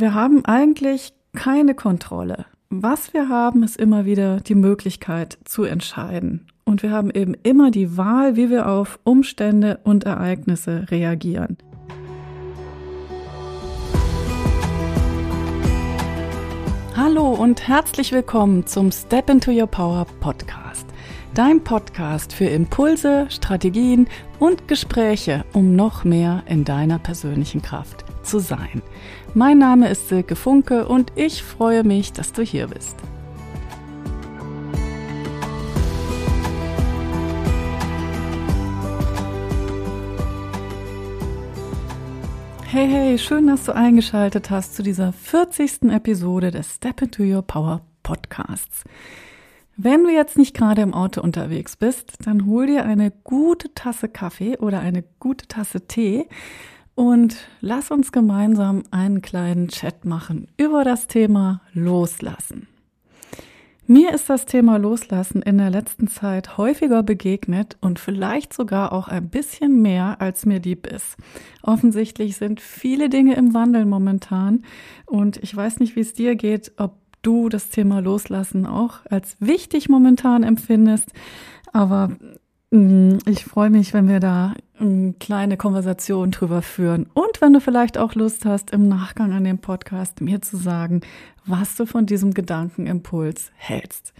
Wir haben eigentlich keine Kontrolle. Was wir haben, ist immer wieder die Möglichkeit zu entscheiden. Und wir haben eben immer die Wahl, wie wir auf Umstände und Ereignisse reagieren. Hallo und herzlich willkommen zum Step into Your Power Podcast. Dein Podcast für Impulse, Strategien und Gespräche, um noch mehr in deiner persönlichen Kraft zu sein. Mein Name ist Silke Funke und ich freue mich, dass du hier bist. Hey, hey, schön, dass du eingeschaltet hast zu dieser 40. Episode des Step into Your Power Podcasts. Wenn du jetzt nicht gerade im Auto unterwegs bist, dann hol dir eine gute Tasse Kaffee oder eine gute Tasse Tee und lass uns gemeinsam einen kleinen Chat machen über das Thema Loslassen. Mir ist das Thema Loslassen in der letzten Zeit häufiger begegnet und vielleicht sogar auch ein bisschen mehr, als mir lieb ist. Offensichtlich sind viele Dinge im Wandel momentan und ich weiß nicht, wie es dir geht, ob du das Thema Loslassen auch als wichtig momentan empfindest, aber ich freue mich, wenn wir da eine kleine Konversation drüber führen. Und wenn du vielleicht auch Lust hast, im Nachgang an dem Podcast mir zu sagen, was du von diesem Gedankenimpuls hältst.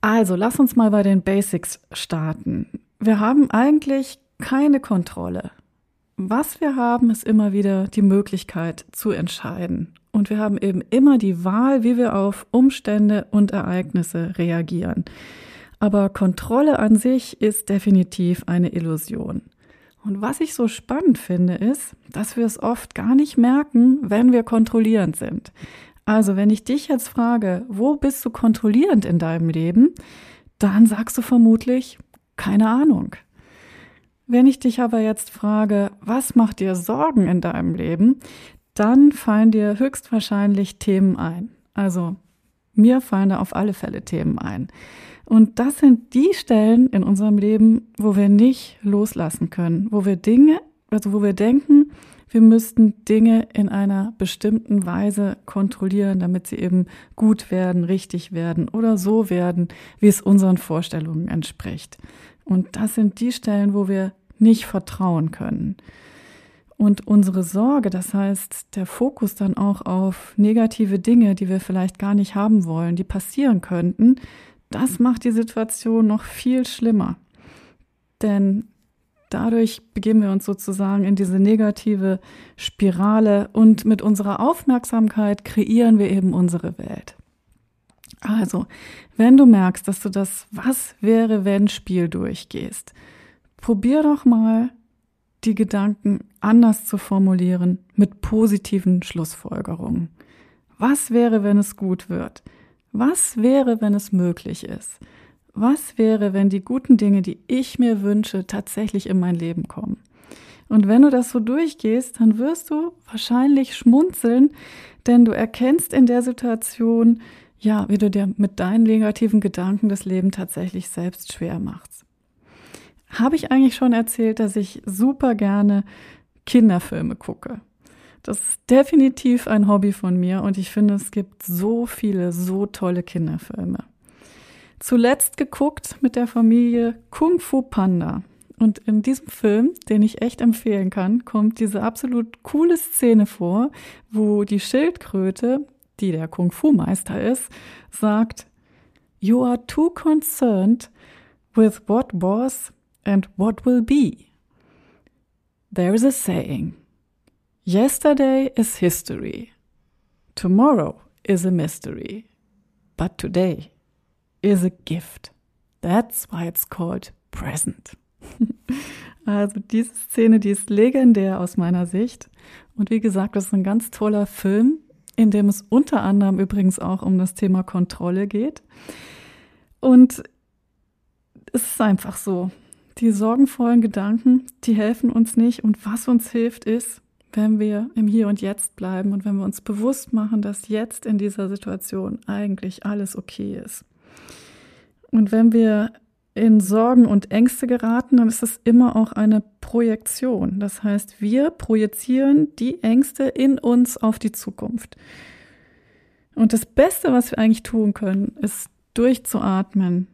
Also, lass uns mal bei den Basics starten. Wir haben eigentlich keine Kontrolle. Was wir haben, ist immer wieder die Möglichkeit zu entscheiden. Und wir haben eben immer die Wahl, wie wir auf Umstände und Ereignisse reagieren. Aber Kontrolle an sich ist definitiv eine Illusion. Und was ich so spannend finde, ist, dass wir es oft gar nicht merken, wenn wir kontrollierend sind. Also wenn ich dich jetzt frage, wo bist du kontrollierend in deinem Leben, dann sagst du vermutlich, keine Ahnung. Wenn ich dich aber jetzt frage, was macht dir Sorgen in deinem Leben, dann fallen dir höchstwahrscheinlich Themen ein. Also mir fallen da auf alle Fälle Themen ein. Und das sind die Stellen in unserem Leben, wo wir nicht loslassen können, wo wir Dinge, also wo wir denken, wir müssten Dinge in einer bestimmten Weise kontrollieren, damit sie eben gut werden, richtig werden oder so werden, wie es unseren Vorstellungen entspricht. Und das sind die Stellen, wo wir nicht vertrauen können. Und unsere Sorge, das heißt der Fokus dann auch auf negative Dinge, die wir vielleicht gar nicht haben wollen, die passieren könnten, das macht die Situation noch viel schlimmer. Denn dadurch begeben wir uns sozusagen in diese negative Spirale und mit unserer Aufmerksamkeit kreieren wir eben unsere Welt. Also, wenn du merkst, dass du das Was wäre wenn Spiel durchgehst, probier doch mal die Gedanken anders zu formulieren mit positiven Schlussfolgerungen. Was wäre, wenn es gut wird? Was wäre, wenn es möglich ist? Was wäre, wenn die guten Dinge, die ich mir wünsche, tatsächlich in mein Leben kommen? Und wenn du das so durchgehst, dann wirst du wahrscheinlich schmunzeln, denn du erkennst in der Situation, ja, wie du dir mit deinen negativen Gedanken das Leben tatsächlich selbst schwer machst. Habe ich eigentlich schon erzählt, dass ich super gerne Kinderfilme gucke? Das ist definitiv ein Hobby von mir und ich finde, es gibt so viele, so tolle Kinderfilme. Zuletzt geguckt mit der Familie Kung Fu Panda. Und in diesem Film, den ich echt empfehlen kann, kommt diese absolut coole Szene vor, wo die Schildkröte, die der Kung Fu Meister ist, sagt, You are too concerned with what was and what will be. There is a saying. Yesterday is history. Tomorrow is a mystery. But today is a gift. That's why it's called present. also diese Szene, die ist legendär aus meiner Sicht. Und wie gesagt, das ist ein ganz toller Film, in dem es unter anderem übrigens auch um das Thema Kontrolle geht. Und es ist einfach so. Die sorgenvollen Gedanken, die helfen uns nicht. Und was uns hilft, ist, wenn wir im Hier und Jetzt bleiben und wenn wir uns bewusst machen, dass jetzt in dieser Situation eigentlich alles okay ist. Und wenn wir in Sorgen und Ängste geraten, dann ist es immer auch eine Projektion. Das heißt, wir projizieren die Ängste in uns auf die Zukunft. Und das Beste, was wir eigentlich tun können, ist durchzuatmen,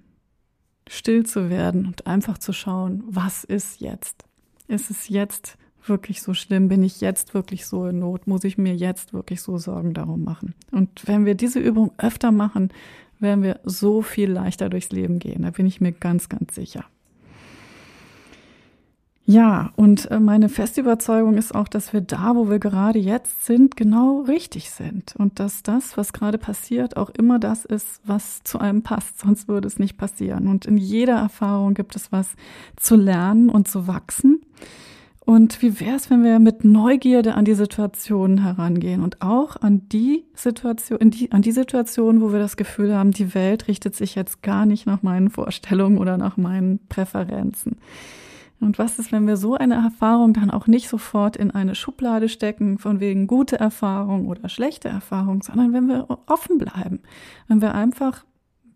still zu werden und einfach zu schauen, was ist jetzt? Ist es jetzt wirklich so schlimm? Bin ich jetzt wirklich so in Not? Muss ich mir jetzt wirklich so Sorgen darum machen? Und wenn wir diese Übung öfter machen, werden wir so viel leichter durchs Leben gehen. Da bin ich mir ganz, ganz sicher. Ja, und äh, meine feste Überzeugung ist auch, dass wir da, wo wir gerade jetzt sind, genau richtig sind. Und dass das, was gerade passiert, auch immer das ist, was zu einem passt. Sonst würde es nicht passieren. Und in jeder Erfahrung gibt es was zu lernen und zu wachsen. Und wie wäre es, wenn wir mit Neugierde an die Situationen herangehen und auch an die Situation, die, an die Situation, wo wir das Gefühl haben, die Welt richtet sich jetzt gar nicht nach meinen Vorstellungen oder nach meinen Präferenzen. Und was ist, wenn wir so eine Erfahrung dann auch nicht sofort in eine Schublade stecken, von wegen gute Erfahrung oder schlechte Erfahrung, sondern wenn wir offen bleiben, wenn wir einfach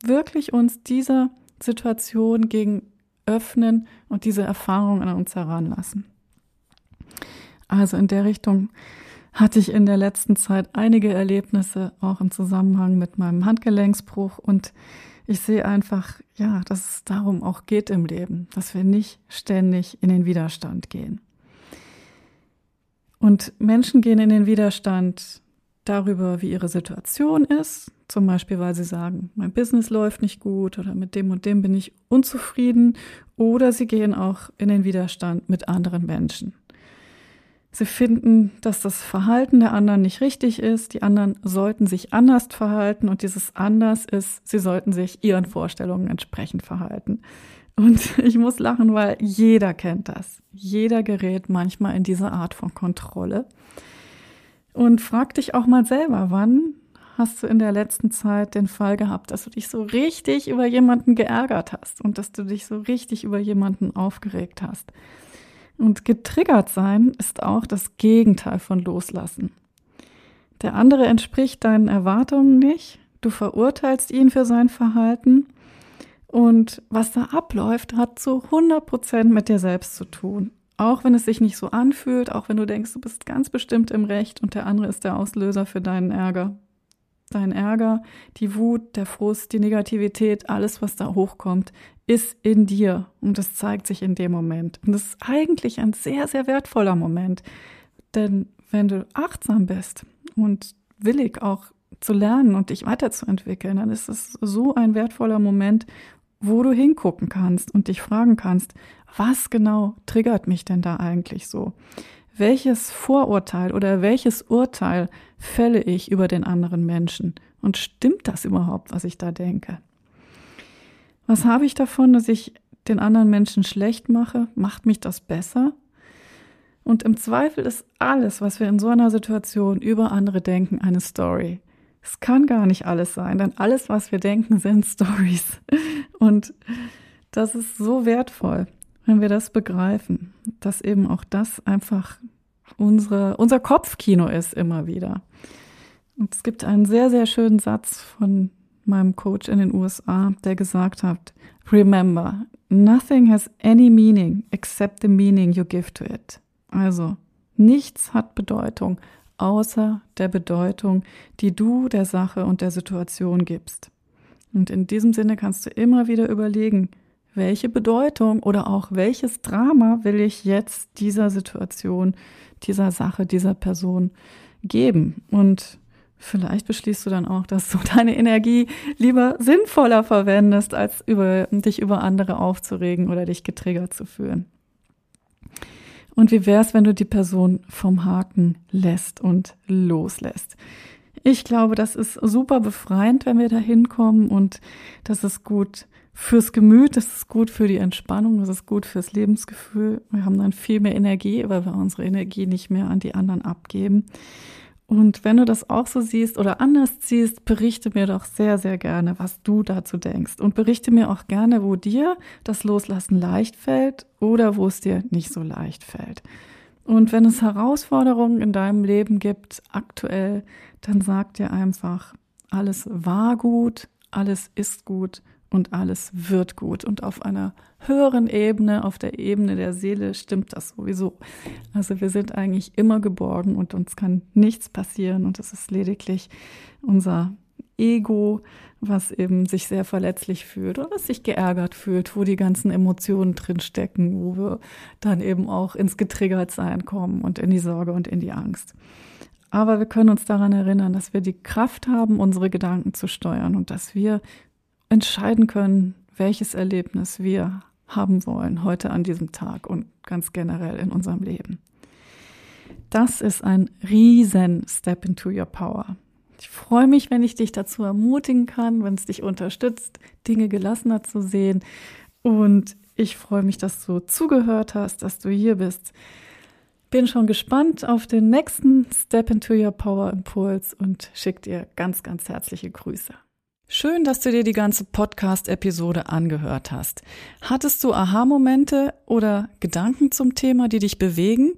wirklich uns dieser Situation gegen öffnen und diese Erfahrung an uns heranlassen. Also in der Richtung hatte ich in der letzten Zeit einige Erlebnisse, auch im Zusammenhang mit meinem Handgelenksbruch. Und ich sehe einfach, ja, dass es darum auch geht im Leben, dass wir nicht ständig in den Widerstand gehen. Und Menschen gehen in den Widerstand darüber, wie ihre Situation ist. Zum Beispiel, weil sie sagen, mein Business läuft nicht gut oder mit dem und dem bin ich unzufrieden. Oder sie gehen auch in den Widerstand mit anderen Menschen. Sie finden, dass das Verhalten der anderen nicht richtig ist. Die anderen sollten sich anders verhalten und dieses anders ist, sie sollten sich ihren Vorstellungen entsprechend verhalten. Und ich muss lachen, weil jeder kennt das. Jeder gerät manchmal in diese Art von Kontrolle. Und frag dich auch mal selber, wann hast du in der letzten Zeit den Fall gehabt, dass du dich so richtig über jemanden geärgert hast und dass du dich so richtig über jemanden aufgeregt hast? Und getriggert sein ist auch das Gegenteil von loslassen. Der andere entspricht deinen Erwartungen nicht, du verurteilst ihn für sein Verhalten und was da abläuft, hat zu 100 Prozent mit dir selbst zu tun. Auch wenn es sich nicht so anfühlt, auch wenn du denkst, du bist ganz bestimmt im Recht und der andere ist der Auslöser für deinen Ärger. Dein Ärger, die Wut, der Frust, die Negativität, alles, was da hochkommt, ist in dir und das zeigt sich in dem Moment. Und das ist eigentlich ein sehr, sehr wertvoller Moment. Denn wenn du achtsam bist und willig auch zu lernen und dich weiterzuentwickeln, dann ist es so ein wertvoller Moment, wo du hingucken kannst und dich fragen kannst, was genau triggert mich denn da eigentlich so? Welches Vorurteil oder welches Urteil fälle ich über den anderen Menschen? Und stimmt das überhaupt, was ich da denke? Was habe ich davon, dass ich den anderen Menschen schlecht mache? Macht mich das besser? Und im Zweifel ist alles, was wir in so einer Situation über andere denken, eine Story. Es kann gar nicht alles sein, denn alles, was wir denken, sind Stories. Und das ist so wertvoll, wenn wir das begreifen, dass eben auch das einfach unsere, unser Kopfkino ist immer wieder. Und es gibt einen sehr, sehr schönen Satz von meinem Coach in den USA, der gesagt hat, remember, nothing has any meaning except the meaning you give to it. Also, nichts hat Bedeutung außer der Bedeutung, die du der Sache und der Situation gibst. Und in diesem Sinne kannst du immer wieder überlegen, welche Bedeutung oder auch welches Drama will ich jetzt dieser Situation, dieser Sache, dieser Person geben. Und Vielleicht beschließt du dann auch, dass du deine Energie lieber sinnvoller verwendest, als über, dich über andere aufzuregen oder dich getriggert zu fühlen. Und wie wär's, wenn du die Person vom Haken lässt und loslässt? Ich glaube, das ist super befreiend, wenn wir da hinkommen und das ist gut fürs Gemüt, das ist gut für die Entspannung, das ist gut fürs Lebensgefühl. Wir haben dann viel mehr Energie, weil wir unsere Energie nicht mehr an die anderen abgeben. Und wenn du das auch so siehst oder anders siehst, berichte mir doch sehr, sehr gerne, was du dazu denkst. Und berichte mir auch gerne, wo dir das Loslassen leicht fällt oder wo es dir nicht so leicht fällt. Und wenn es Herausforderungen in deinem Leben gibt, aktuell, dann sag dir einfach, alles war gut, alles ist gut und alles wird gut. Und auf einer höheren Ebene, auf der Ebene der Seele, stimmt das sowieso. Also wir sind eigentlich immer geborgen und uns kann nichts passieren und es ist lediglich unser Ego, was eben sich sehr verletzlich fühlt oder was sich geärgert fühlt, wo die ganzen Emotionen drinstecken, wo wir dann eben auch ins Getriggertsein kommen und in die Sorge und in die Angst. Aber wir können uns daran erinnern, dass wir die Kraft haben, unsere Gedanken zu steuern und dass wir entscheiden können, welches Erlebnis wir haben wollen heute an diesem Tag und ganz generell in unserem Leben. Das ist ein riesen Step into your power. Ich freue mich, wenn ich dich dazu ermutigen kann, wenn es dich unterstützt, Dinge gelassener zu sehen. Und ich freue mich, dass du zugehört hast, dass du hier bist. Bin schon gespannt auf den nächsten Step into Your Power Impuls und schick dir ganz, ganz herzliche Grüße. Schön, dass du dir die ganze Podcast-Episode angehört hast. Hattest du Aha-Momente oder Gedanken zum Thema, die dich bewegen?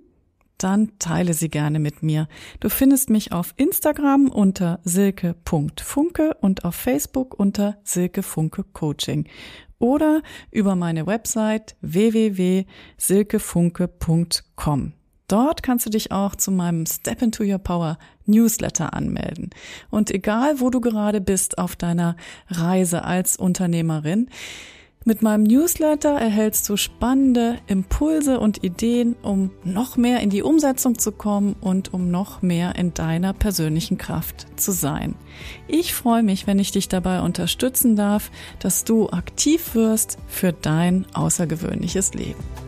Dann teile sie gerne mit mir. Du findest mich auf Instagram unter silke.funke und auf Facebook unter silkefunke Coaching oder über meine Website www.silkefunke.com. Dort kannst du dich auch zu meinem Step into Your Power Newsletter anmelden. Und egal, wo du gerade bist auf deiner Reise als Unternehmerin, mit meinem Newsletter erhältst du spannende Impulse und Ideen, um noch mehr in die Umsetzung zu kommen und um noch mehr in deiner persönlichen Kraft zu sein. Ich freue mich, wenn ich dich dabei unterstützen darf, dass du aktiv wirst für dein außergewöhnliches Leben.